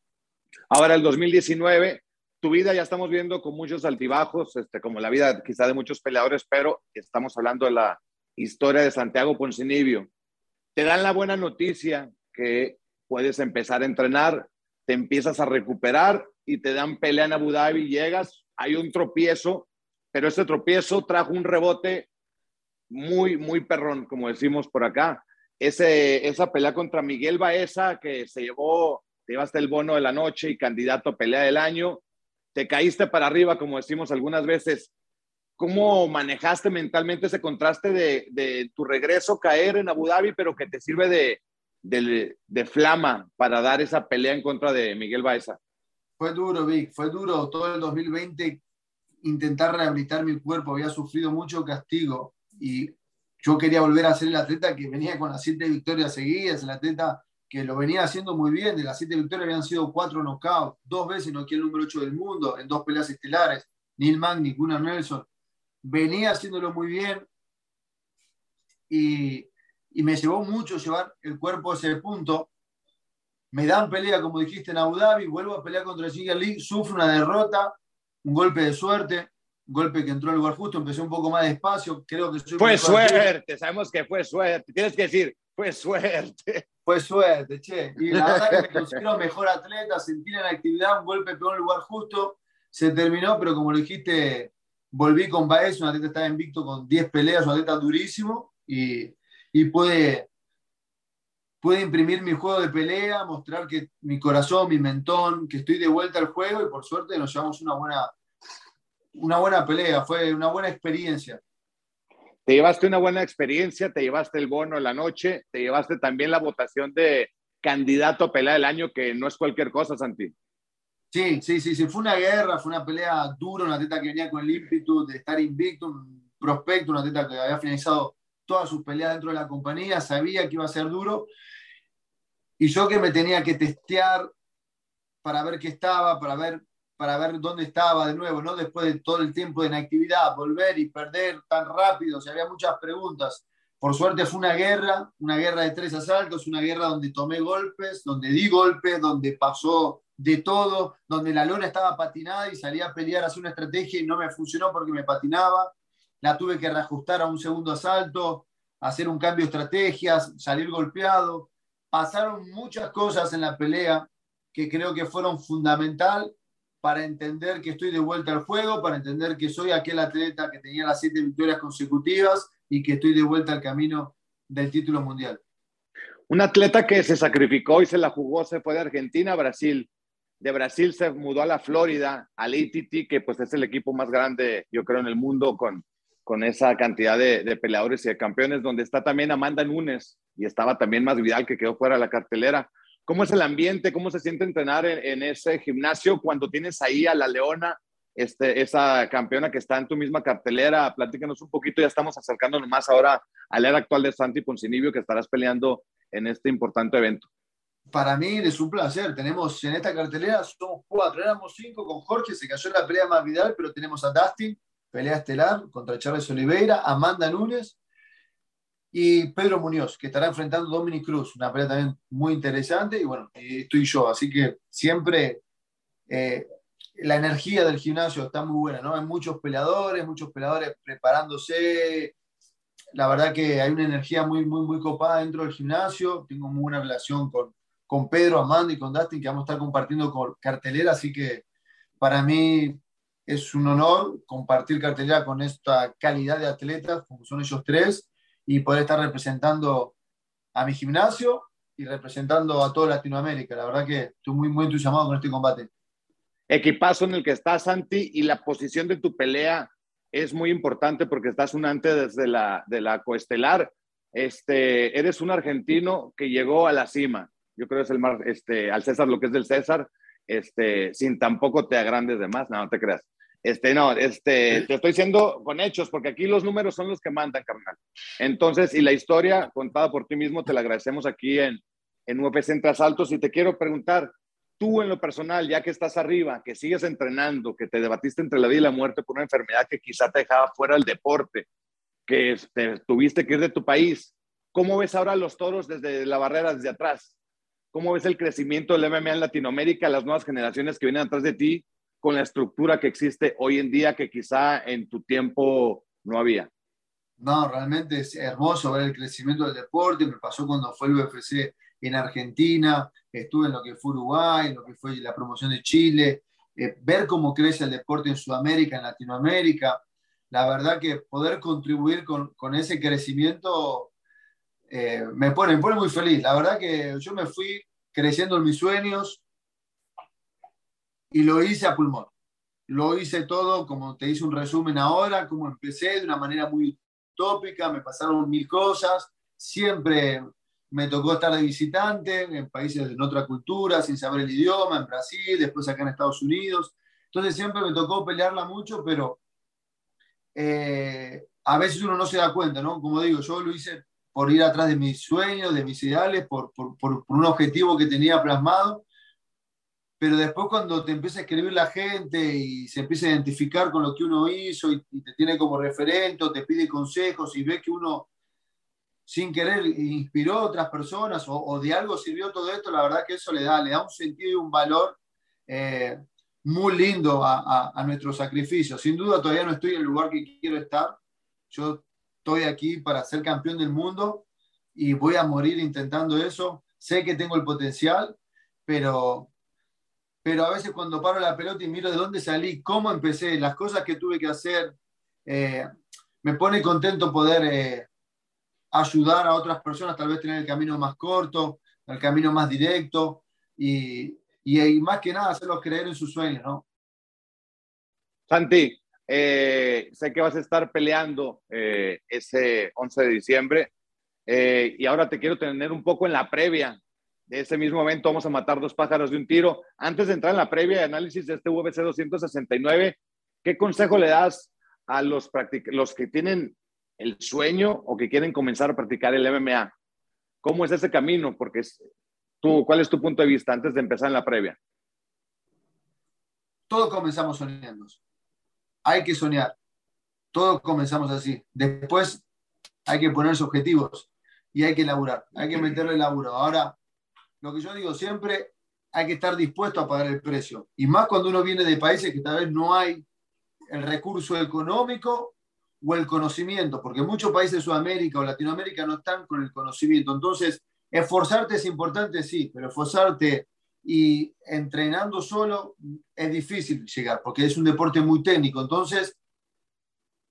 Ahora el 2019, tu vida ya estamos viendo con muchos altibajos, este, como la vida quizá de muchos peleadores, pero estamos hablando de la historia de Santiago Poncinibio. Te dan la buena noticia que puedes empezar a entrenar, te empiezas a recuperar y te dan pelea en Abu Dhabi, llegas, hay un tropiezo, pero ese tropiezo trajo un rebote muy, muy perrón, como decimos por acá. Ese, esa pelea contra Miguel Baeza, que se llevó, te llevaste el bono de la noche y candidato a pelea del año, te caíste para arriba, como decimos algunas veces. ¿Cómo manejaste mentalmente ese contraste de, tu regreso, caer en Abu Dhabi, pero que te sirve de, de, de, flama para dar esa pelea en contra de Miguel Baeza? Fue duro, Vic, fue duro todo el 2020 intentar rehabilitar mi cuerpo, había sufrido mucho castigo y yo quería volver a ser el atleta que venía con las siete victorias seguidas, el atleta que lo venía haciendo muy bien, de las siete victorias habían sido cuatro knockouts, dos veces noqueé el número 8 del mundo, en dos peleas estelares, Neil Magny, Gunnar Nelson, venía haciéndolo muy bien y y me llevó mucho llevar el cuerpo a ese punto. Me dan pelea, como dijiste, en Abu Dhabi, vuelvo a pelear contra Jigger Lee, sufro una derrota, un golpe de suerte, un golpe que entró al lugar justo, empecé un poco más despacio, creo que Fue suerte, sabemos que fue suerte, tienes que decir, fue suerte. Fue suerte, che. Y la verdad que me considero mejor atleta, sentí la actividad, un golpe pegó en el lugar justo, se terminó, pero como lo dijiste, volví con Baez, un atleta estaba invicto con 10 peleas, un atleta durísimo, y y puede, puede imprimir mi juego de pelea, mostrar que mi corazón, mi mentón, que estoy de vuelta al juego y por suerte nos llevamos una buena, una buena pelea, fue una buena experiencia. Te llevaste una buena experiencia, te llevaste el bono la noche, te llevaste también la votación de candidato a pelea del año, que no es cualquier cosa, Santi. Sí, sí, sí, sí, fue una guerra, fue una pelea dura, una teta que venía con el ímpetu de estar invicto, un prospecto, una teta que había finalizado todas sus peleas dentro de la compañía, sabía que iba a ser duro. Y yo que me tenía que testear para ver qué estaba, para ver, para ver dónde estaba de nuevo, ¿no? Después de todo el tiempo de inactividad, volver y perder tan rápido, o sea, había muchas preguntas. Por suerte fue una guerra, una guerra de tres asaltos, una guerra donde tomé golpes, donde di golpes, donde pasó de todo, donde la lona estaba patinada y salía a pelear, hacer una estrategia y no me funcionó porque me patinaba la tuve que reajustar a un segundo asalto, hacer un cambio de estrategias, salir golpeado. Pasaron muchas cosas en la pelea que creo que fueron fundamental para entender que estoy de vuelta al juego, para entender que soy aquel atleta que tenía las siete victorias consecutivas y que estoy de vuelta al camino del título mundial. Un atleta que se sacrificó y se la jugó, se fue de Argentina a Brasil. De Brasil se mudó a la Florida, al ATT, que pues es el equipo más grande, yo creo, en el mundo con con esa cantidad de, peleadores y de campeones, donde está también Amanda Nunes y estaba también más Vidal que quedó fuera de la cartelera. ¿Cómo es el ambiente? ¿Cómo se siente entrenar en, ese gimnasio cuando tienes ahí a la Leona, este, esa campeona que está en tu misma cartelera? Platícanos un poquito, ya estamos acercándonos más ahora a la era actual de Santi Poncinibio que estarás peleando en este importante evento. Para mí es un placer. Tenemos en esta cartelera, somos cuatro, éramos cinco con Jorge, se cayó la pelea más Vidal, pero tenemos a Dustin, pelea estelar contra Charles Oliveira, Amanda Nunes y Pedro Muñoz, que estará enfrentando a Dominic Cruz, una pelea también muy interesante, y bueno, estoy yo, así que siempre eh, la energía del gimnasio está muy buena, ¿no? Hay muchos peleadores, muchos peleadores preparándose, la verdad que hay una energía muy, muy, muy copada dentro del gimnasio, tengo muy buena relación con, con Pedro, Amanda y con Dustin, que vamos a estar compartiendo cartelera, así que para mí es un honor compartir cartelera con esta calidad de atletas, como son ellos tres, y poder estar representando a mi gimnasio y representando a toda Latinoamérica. La verdad que estoy muy, muy entusiasmado con este combate. Equipazo en el que estás, Santi, y la posición de tu pelea es muy importante porque estás un antes desde la, de la coestelar. Este, eres un argentino que llegó a la cima. Yo creo que es el más, este, al César lo que es del César, este, sin tampoco te agrandes de más, no, no te creas. Este, no, este, te estoy diciendo con hechos, porque aquí los números son los que mandan, carnal. Entonces, y la historia contada por ti mismo, te la agradecemos aquí en, en UFC Entre Asaltos. Y te quiero preguntar, tú en lo personal, ya que estás arriba, que sigues entrenando, que te debatiste entre la vida y la muerte por una enfermedad que quizá te dejaba fuera del deporte, que este, tuviste que ir de tu país, ¿cómo ves ahora los toros desde la barrera, desde atrás? ¿Cómo ves el crecimiento del MMA en Latinoamérica, las nuevas generaciones que vienen atrás de ti, con la estructura que existe hoy en día que quizá en tu tiempo no había? No, realmente es hermoso ver el crecimiento del deporte. Me pasó cuando fue el UFC en Argentina, estuve en lo que fue Uruguay, en lo que fue la promoción de Chile, eh, ver cómo crece el deporte en Sudamérica, en Latinoamérica. La verdad que poder contribuir con, con ese crecimiento eh, me, pone, me pone muy feliz. La verdad que yo me fui creciendo en mis sueños y lo hice a pulmón. Lo hice todo, como te hice un resumen ahora, como empecé de una manera muy tópica, me pasaron mil cosas, siempre me tocó estar de visitante en países de otra cultura, sin saber el idioma, en Brasil, después acá en Estados Unidos. Entonces siempre me tocó pelearla mucho, pero eh, a veces uno no se da cuenta, ¿no? Como digo, yo lo hice por ir atrás de mis sueños, de mis ideales, por, por, por, un objetivo que tenía plasmado. Pero después cuando te empieza a escribir la gente y se empieza a identificar con lo que uno hizo y, y te tiene como referente o te pide consejos y ve que uno sin querer inspiró a otras personas o, de algo sirvió todo esto, la verdad que eso le da, le da un sentido y un valor eh, muy lindo a, a, nuestro sacrificio. Sin duda todavía no estoy en el lugar que quiero estar. Yo estoy aquí para ser campeón del mundo y voy a morir intentando eso. Sé que tengo el potencial, pero, pero a veces cuando paro la pelota y miro de dónde salí, cómo empecé, las cosas que tuve que hacer, eh, me pone contento poder... Eh, ayudar a otras personas, tal vez tener el camino más corto, el camino más directo y, y, más que nada hacerlos creer en sus sueños, ¿no? Santi, eh, sé que vas a estar peleando eh, ese 11 de diciembre y ahora te quiero tener un poco en la previa de ese mismo evento. Vamos a matar dos pájaros de un tiro. Antes de entrar en la previa y análisis de este UFC 269, ¿qué consejo le das a los, los que tienen el sueño o que quieren comenzar a practicar el MMA. ¿Cómo es ese camino? Porque tú, ¿cuál es tu punto de vista antes de empezar en la previa? Todos comenzamos soñando. Hay que soñar. Todos comenzamos así. Después hay que ponerse objetivos y hay que laburar. Hay que meterle laburo. Ahora, lo que yo digo siempre, hay que estar dispuesto a pagar el precio. Y más cuando uno viene de países que tal vez no hay el recurso económico o el conocimiento, porque muchos países de Sudamérica o Latinoamérica no están con el conocimiento. Entonces, esforzarte es importante, sí, pero esforzarte y entrenando solo es difícil llegar, porque es un deporte muy técnico. Entonces,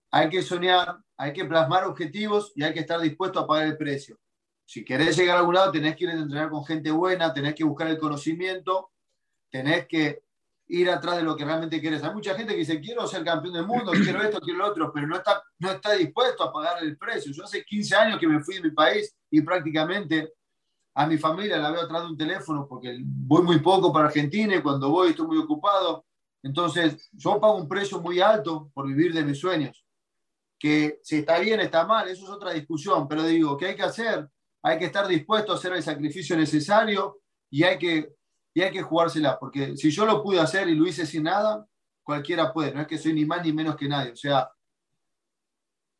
hay que soñar, hay que plasmar objetivos y hay que estar dispuesto a pagar el precio. Si querés llegar a algún lado, tenés que ir a entrenar con gente buena, tenés que buscar el conocimiento, tenés que ir atrás de lo que realmente quieres. Hay mucha gente que dice, quiero ser campeón del mundo, quiero esto, quiero lo otro, pero no está, no está dispuesto a pagar el precio. Yo hace 15 años que me fui de mi país y prácticamente a mi familia la veo atrás de un teléfono porque voy muy poco para Argentina y cuando voy estoy muy ocupado. Entonces, yo pago un precio muy alto por vivir de mis sueños. Que si está bien, está mal, eso es otra discusión, pero digo, ¿qué hay que hacer? Hay que estar dispuesto a hacer el sacrificio necesario y hay que y hay que jugársela, porque si yo lo pude hacer y lo hice sin nada, cualquiera puede, no es que soy ni más ni menos que nadie, o sea,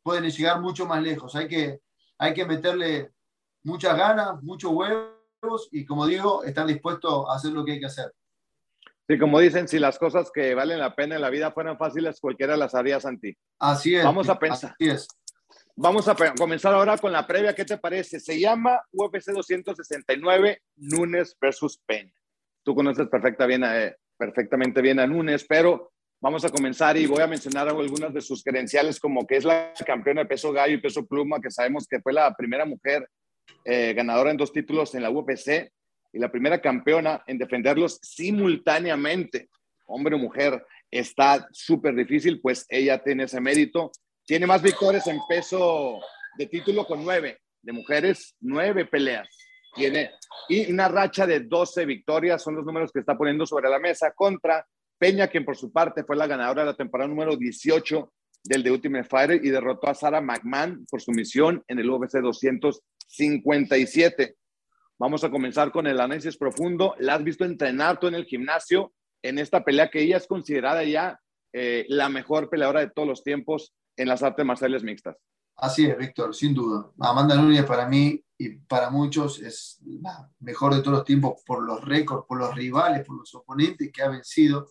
pueden llegar mucho más lejos, hay que, hay que meterle muchas ganas, muchos huevos y como digo, estar dispuesto a hacer lo que hay que hacer. Sí, como dicen, si las cosas que valen la pena en la vida fueran fáciles, cualquiera las haría, Santi. Así es. Vamos a pensar. Así es. Vamos a comenzar ahora con la previa. ¿Qué te parece? Se llama UFC 269 Nunes versus Peña. Tú conoces eh, perfectamente bien a Núñez, pero vamos a comenzar y voy a mencionar algunas de sus credenciales, como que es la campeona de peso gallo y peso pluma, que sabemos que fue la primera mujer eh, ganadora en dos títulos en la UFC y la primera campeona en defenderlos simultáneamente, hombre o mujer. Está súper difícil, pues ella tiene ese mérito. Tiene más victorias en peso de título con nueve, de mujeres, nueve peleas tiene y una racha de 12 victorias, son los números que está poniendo sobre la mesa contra Peña, quien por su parte fue la ganadora de la temporada número 18 del The Ultimate Fighter y derrotó a Sarah McMahon por su misión en el UFC 257. Vamos a comenzar con el análisis profundo. La has visto entrenar tú en el gimnasio en esta pelea que ella es considerada ya eh, la mejor peleadora de todos los tiempos en las artes marciales mixtas. Así es, Víctor, sin duda. Amanda Núñez para mí y para muchos es la mejor de todos los tiempos por los récords, por los rivales, por los oponentes que ha vencido.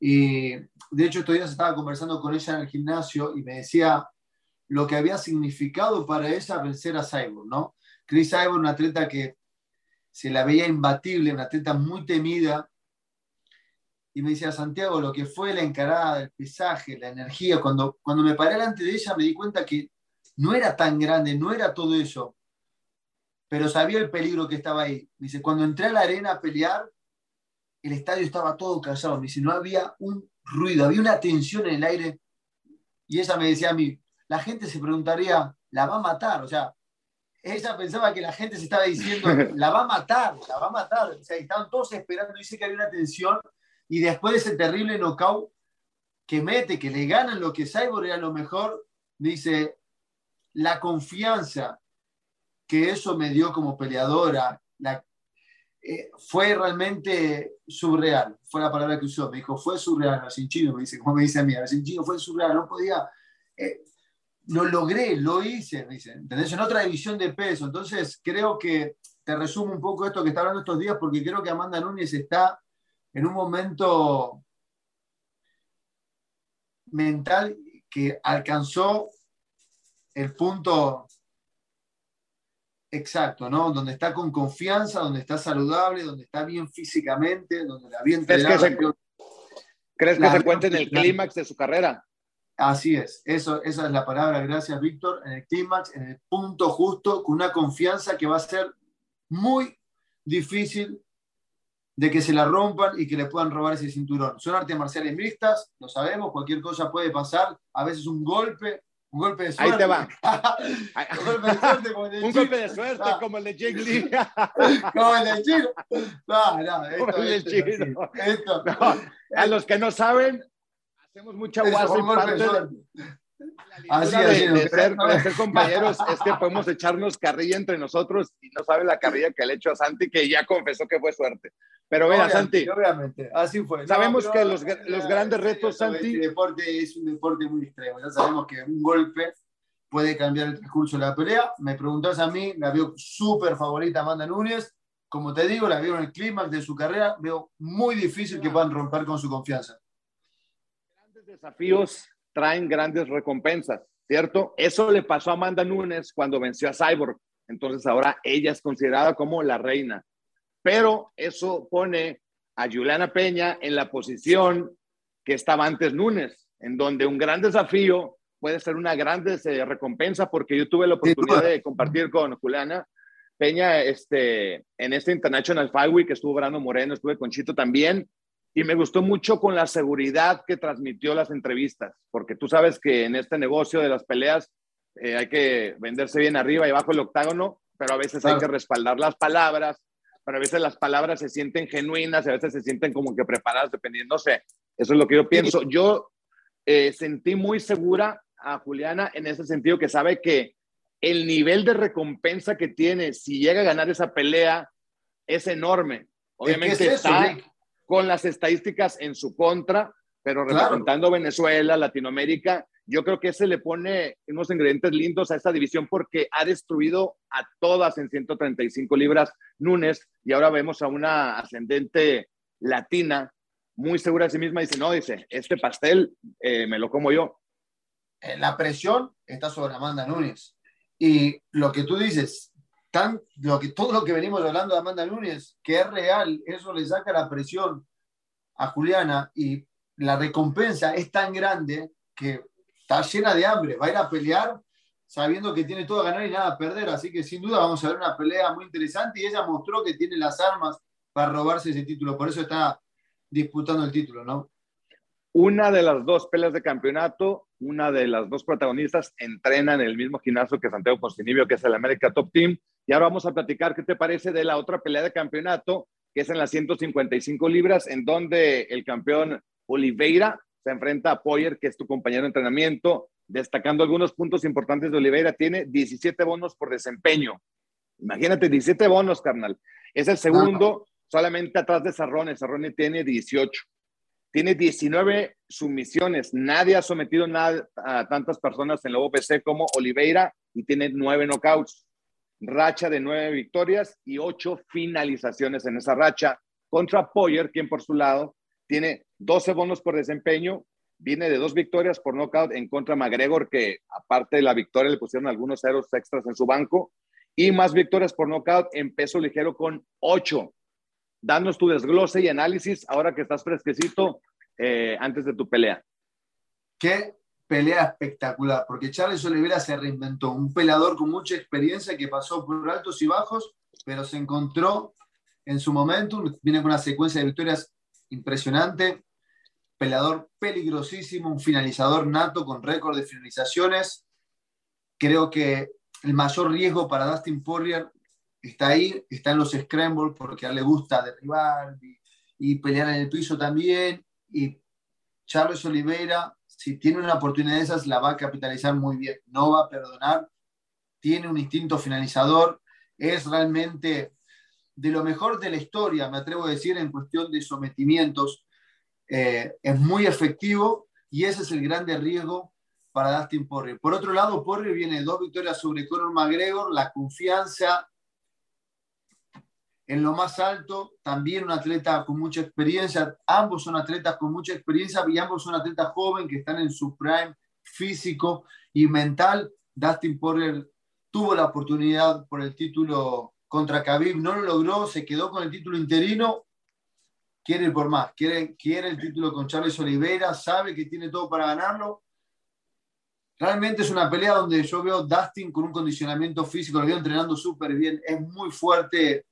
Y de hecho, estos días estaba conversando con ella en el gimnasio y me decía lo que había significado para ella vencer a Cyborg, ¿no? Chris Cyborg, un atleta que se la veía imbatible, una atleta muy temida. Y me decía, Santiago, lo que fue la encarada, el pesaje, la energía, cuando, cuando me paré delante de ella me di cuenta que no era tan grande, no era todo eso, pero sabía el peligro que estaba ahí. Me dice, cuando entré a la arena a pelear, el estadio estaba todo callado. Me dice, no había un ruido, había una tensión en el aire. Y ella me decía a mí, la gente se preguntaría, ¿la va a matar? O sea, ella pensaba que la gente se estaba diciendo, la va a matar, la va a matar. O sea, estaban todos esperando, dice que había una tensión. Y después de ese terrible knockout que mete, que le ganan lo que Cyborg era lo mejor, dice, la confianza que eso me dio como peleadora eh, fue realmente surreal. Fue la palabra que usó. Me dijo, fue surreal, chino me dice, como me dice a mí, chino fue surreal, no podía. Eh, lo logré, lo hice, dice, ¿entendés? En otra división de peso. Entonces, creo que te resumo un poco esto que está hablando estos días, porque creo que Amanda Núñez está en un momento mental que alcanzó el punto exacto, ¿no? Donde está con confianza, donde está saludable, donde está bien físicamente, donde la bien ¿Crees que se, ¿crees que se cuente en el clímax de su carrera? Así es, eso, esa es la palabra, gracias Víctor, en el clímax, en el punto justo, con una confianza que va a ser muy difícil de que se la rompan y que le puedan robar ese cinturón. Son artes marciales mixtas, lo sabemos, cualquier cosa puede pasar, a veces un golpe, un golpe de suerte. Ahí te va. un golpe de suerte como el de Un golpe de suerte ah. como el de Jake Lee. como el de Chino. No, no, esto, como el de esto, Chino. esto. No, a los que no saben, hacemos mucha guasa y parte de, Así de, es, de ser, de ser compañeros es que podemos echarnos carrilla entre nosotros y no sabe la carrilla que le hecho a Santi, que ya confesó que fue suerte. Pero vea, Santi. Obviamente, así fue. Sabemos No, que pero- los, los grandes retos, Santi, Este deporte es un deporte muy extremo. Ya sabemos que un golpe puede cambiar el transcurso de la pelea. Me preguntás a mí, la veo súper favorita Amanda Núñez. Como te digo, la veo en el clímax de su carrera. Veo muy difícil que puedan romper con su confianza. grandes desafíos traen grandes recompensas, ¿cierto? Eso le pasó a Amanda Nunes cuando venció a Cyborg. Entonces ahora ella es considerada como la reina. Pero eso pone a Juliana Peña en la posición que estaba antes Nunes, en donde un gran desafío puede ser una gran eh, recompensa, porque yo tuve la oportunidad de compartir con Juliana Peña este, en este International Fight Week, estuvo Brando Moreno, estuve con Chito también, y me gustó mucho con la seguridad que transmitió las entrevistas, porque tú sabes que en este negocio de las peleas eh, hay que venderse bien arriba y abajo el octágono, pero a veces Claro. hay que respaldar las palabras, pero a veces las palabras se sienten genuinas, y a veces se sienten como que preparadas, dependiendo, no sé, eso es lo que yo pienso. Yo eh, sentí muy segura a Juliana en ese sentido que sabe que el nivel de recompensa que tiene si llega a ganar esa pelea es enorme. Obviamente es eso, está Rick. Con las estadísticas en su contra, pero Claro. representando Venezuela, Latinoamérica, yo creo que ese le pone unos ingredientes lindos a esta división porque ha destruido a todas en 135 libras Núñez y ahora vemos a una ascendente latina muy segura de sí misma. Dice, no, dice, este pastel eh, me lo como yo. Eh, La presión está sobre Amanda Núñez. Y lo que tú dices, lo que, todo lo que venimos hablando de Amanda Núñez, que es real, eso le saca la presión a Juliana y la recompensa es tan grande que está llena de hambre, va a ir a pelear sabiendo que tiene todo a ganar y nada a perder, así que sin duda vamos a ver una pelea muy interesante y ella mostró que tiene las armas para robarse ese título, por eso está disputando el título, ¿no? Una de las dos peleas de campeonato, una de las dos protagonistas entrena en el mismo gimnasio que Santiago Postinibio, que es el América Top Team. Y ahora vamos a platicar qué te parece de la otra pelea de campeonato, que es en las 155 libras, en donde el campeón Oliveira se enfrenta a Poyer, que es tu compañero de entrenamiento, destacando algunos puntos importantes de Oliveira. Tiene 17 bonos por desempeño. Imagínate, 17 bonos, carnal. Es el segundo, solamente atrás de Sarrone. Sarrone tiene 18. Tiene 19 sumisiones. Nadie ha sometido nada a tantas personas en la OPC como Oliveira y tiene 9 knockouts. Racha de 9 victorias y 8 finalizaciones en esa racha. Contra Poyer, quien por su lado tiene 12 bonos por desempeño, viene de dos victorias por knockout en contra de McGregor, que aparte de la victoria le pusieron algunos ceros extras en su banco, y más victorias por knockout en peso ligero con 8. Danos tu desglose y análisis ahora que estás fresquecito eh, antes de tu pelea. Qué pelea espectacular, porque Charles Oliveira se reinventó, un peleador con mucha experiencia que pasó por altos y bajos, pero se encontró en su momento, viene con una secuencia de victorias impresionante, peleador peligrosísimo, un finalizador nato con récord de finalizaciones. Creo que el mayor riesgo para Dustin Poirier está ahí, está en los scrambles porque a él le gusta derribar y, pelear en el piso también. Y Charles Oliveira, si tiene una oportunidad de esas, la va a capitalizar muy bien. No va a perdonar. Tiene un instinto finalizador. Es realmente de lo mejor de la historia, me atrevo a decir, en cuestión de sometimientos. Eh, es muy efectivo y ese es el grande riesgo para Dustin Poirier. Por otro lado, Poirier viene dos victorias sobre Conor McGregor, la confianza en lo más alto, también un atleta con mucha experiencia, ambos son atletas con mucha experiencia y ambos son atletas jóvenes que están en su prime físico y mental. Dustin Poirier tuvo la oportunidad por el título contra Khabib, no lo logró, se quedó con el título interino, quiere ir por más, quiere, el título con Charles Oliveira, sabe que tiene todo para ganarlo. Realmente es una pelea donde yo veo Dustin con un condicionamiento físico, lo veo entrenando súper bien, es muy fuerte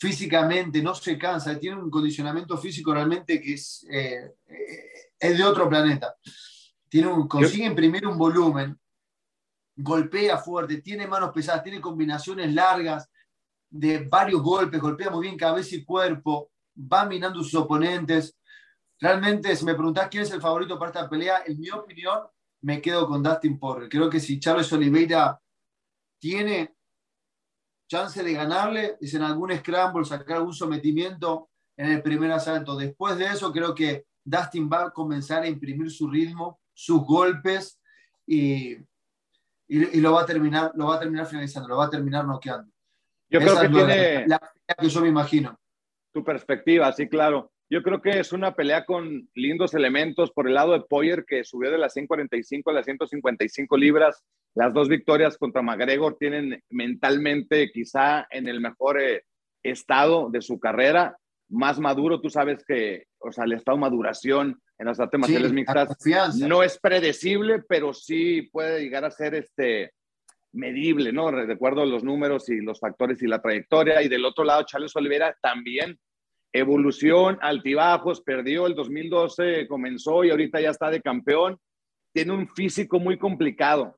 físicamente, no se cansa, tiene un condicionamiento físico realmente que es, eh, es de otro planeta. Tiene un, consigue imprimir un volumen, golpea fuerte, tiene manos pesadas, tiene combinaciones largas, de varios golpes, golpea muy bien cabeza y cuerpo, va minando sus oponentes. Realmente, si me preguntás quién es el favorito para esta pelea, en mi opinión, me quedo con Dustin Poirier. Creo que si Charles Oliveira tiene chance de ganarle, es en algún scramble, sacar algún sometimiento en el primer asalto. Después de eso, creo que Dustin va a comenzar a imprimir su ritmo, sus golpes y, y, lo, va a terminar, lo va a terminar finalizando, lo va a terminar noqueando. Yo creo que tiene... La, que yo me imagino. Tu perspectiva, sí, claro. Yo creo que es una pelea con lindos elementos por el lado de Poyer, que subió de las 145 a las 155 libras. Las dos victorias contra McGregor tienen mentalmente quizá en el mejor eh, estado de su carrera, más maduro. Tú sabes que, o sea, el estado de maduración en las artes marciales mixtas no es predecible, pero sí puede llegar a ser este, medible, ¿no? Recuerdo los números y los factores y la trayectoria. Y del otro lado, Charles Oliveira también. Evolución, altibajos, perdió el 2012, comenzó y ahorita ya está de campeón. Tiene un físico muy complicado.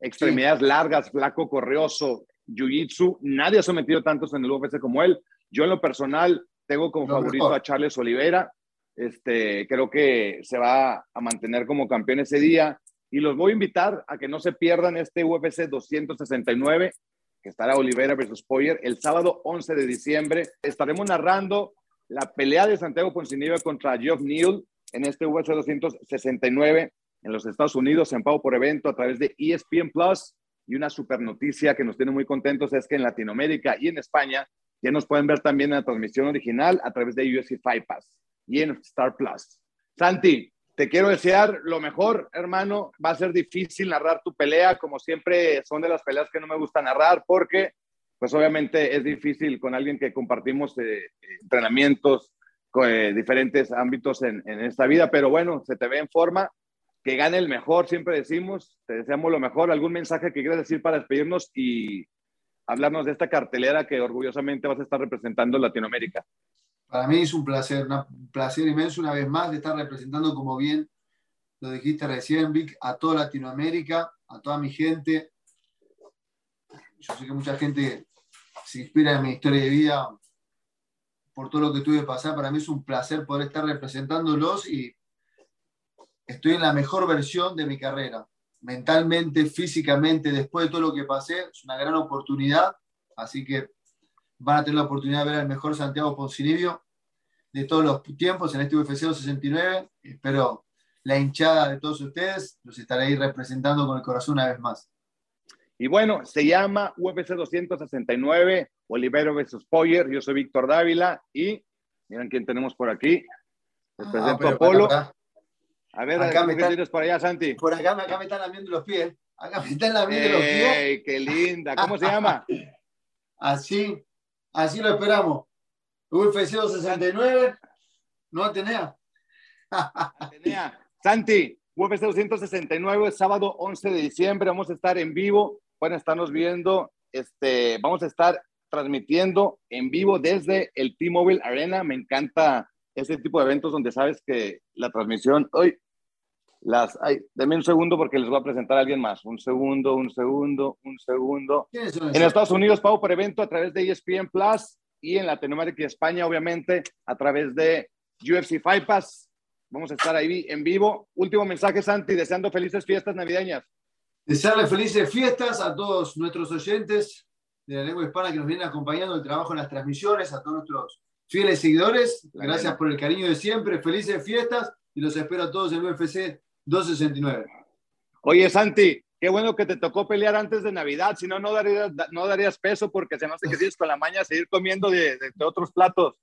Extremidades largas, flaco, correoso, jiu-jitsu. Nadie ha sometido tantos en el UFC como él. Yo en lo personal tengo como favorito a Charles Oliveira. Este, creo que se va a mantener como campeón ese día y los voy a invitar a que no se pierdan este UFC 269, que estará Olivera versus Poyer el sábado 11 de diciembre. Estaremos narrando la pelea de Santiago Ponzinibbio contra Geoff Neal en este UFC 269 en los Estados Unidos, en pago por evento a través de ESPN Plus. Y una super noticia que nos tiene muy contentos es que en Latinoamérica y en España ya nos pueden ver también en la transmisión original a través de UFC Fight Pass y en Star Plus. Santi, te quiero desear lo mejor, hermano. Va a ser difícil narrar tu pelea, como siempre son de las peleas que no me gusta narrar, porque pues obviamente es difícil con alguien que compartimos eh, entrenamientos, eh, diferentes ámbitos en, en, esta vida, pero bueno, se te ve en forma, que gane el mejor, siempre decimos, te deseamos lo mejor. ¿Algún mensaje que quieras decir para despedirnos y hablarnos de esta cartelera que orgullosamente vas a estar representando en Latinoamérica? Para mí es un placer, un placer inmenso una vez más de estar representando, como bien lo dijiste recién, Vic, a toda Latinoamérica, a toda mi gente. Yo sé que mucha gente se inspira en mi historia de vida por todo lo que tuve que pasar. Para mí es un placer poder estar representándolos y estoy en la mejor versión de mi carrera. Mentalmente, físicamente, después de todo lo que pasé, es una gran oportunidad. Así que van a tener la oportunidad de ver al mejor Santiago Poncinibio de todos los tiempos en este UFC 269. Espero la hinchada de todos ustedes. Los estaré ahí representando con el corazón una vez más. Y bueno, se llama UFC 269, Olivero vs. Poyer. Yo soy Víctor Dávila y miren quién tenemos por aquí. Les Ah, presento pero a Polo. acá. A ver, Acá ¿qué me están- tienes por allá, Santi? Por acá, acá me están lamiendo los pies. Acá me están lamiendo los pies. ¡Ey, qué linda! ¿Cómo se llama? Así, así lo esperamos. UFC 269, no Atenea. Atenea. Santi, UFC 269, sábado 11 de diciembre, vamos a estar en vivo, pueden estarnos viendo, este, vamos a estar transmitiendo en vivo desde el T-Mobile Arena, me encanta este tipo de eventos donde sabes que la transmisión, hoy, las, ay, denme un segundo porque les voy a presentar a alguien más, un segundo, un segundo, un segundo. ¿Quiénes son En? Estados Unidos pago por evento a través de ESPN Plus y en Latinoamérica y España, obviamente, a través de UFC Fight Pass. Vamos a estar ahí en vivo. Último mensaje, Santi, deseando felices fiestas navideñas. Desearles felices fiestas a todos nuestros oyentes de la lengua hispana que nos vienen acompañando el trabajo en las transmisiones, a todos nuestros fieles seguidores. Gracias por el cariño de siempre. Felices fiestas y los espero a todos en UFC 269. Oye, Santi, qué bueno que te tocó pelear antes de Navidad, si no, no darías, no darías peso porque se me hace que tienes con la maña seguir comiendo de, de- de otros platos.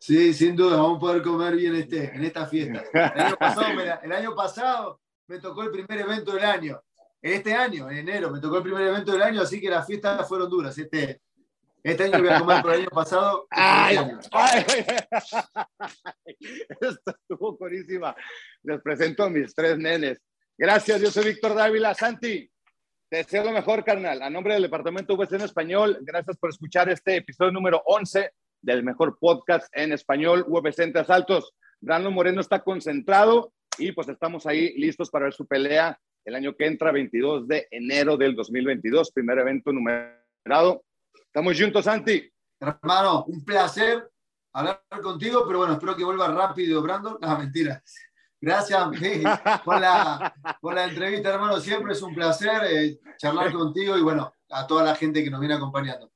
Sí, sin duda, vamos a poder comer bien este, en esta fiesta. El año, pasado, me la- el año pasado me tocó el primer evento del año. Este año, en enero, me tocó el primer evento del año, así que las fiestas fueron duras. Este, este año voy a comer por el año pasado. ¡Ay! Este año. ay. Esta estuvo buenísima. Les presento a mis tres nenes. Gracias, yo soy Víctor Dávila. Santi, te deseo lo mejor, carnal. A nombre del Departamento VC en Español, gracias por escuchar este episodio número 11 del mejor podcast en español, UFC entre asaltos. Moreno está concentrado y pues estamos ahí listos para ver su pelea el año que entra, 22 de enero del 2022, primer evento numerado. Estamos juntos, Santi. Hermano, un placer hablar contigo, pero bueno, espero que vuelva rápido, Brandon. No, mentira. Gracias por, la, por la entrevista, hermano. Siempre es un placer eh, charlar contigo y bueno, a toda la gente que nos viene acompañando.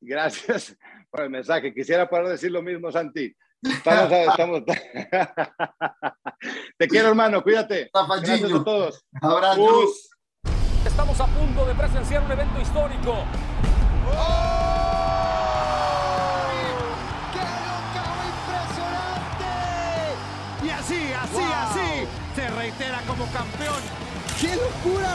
Gracias por el mensaje. Quisiera poder decir lo mismo, Santi. Estamos, estamos- Te quiero, hermano. Cuídate. Gracias a todos. Abrazo. Us. Estamos a punto de presenciar un evento histórico. ¡Qué knockout impresionante! Y así, así, Wow. así, se reitera como campeón. ¡Qué locura!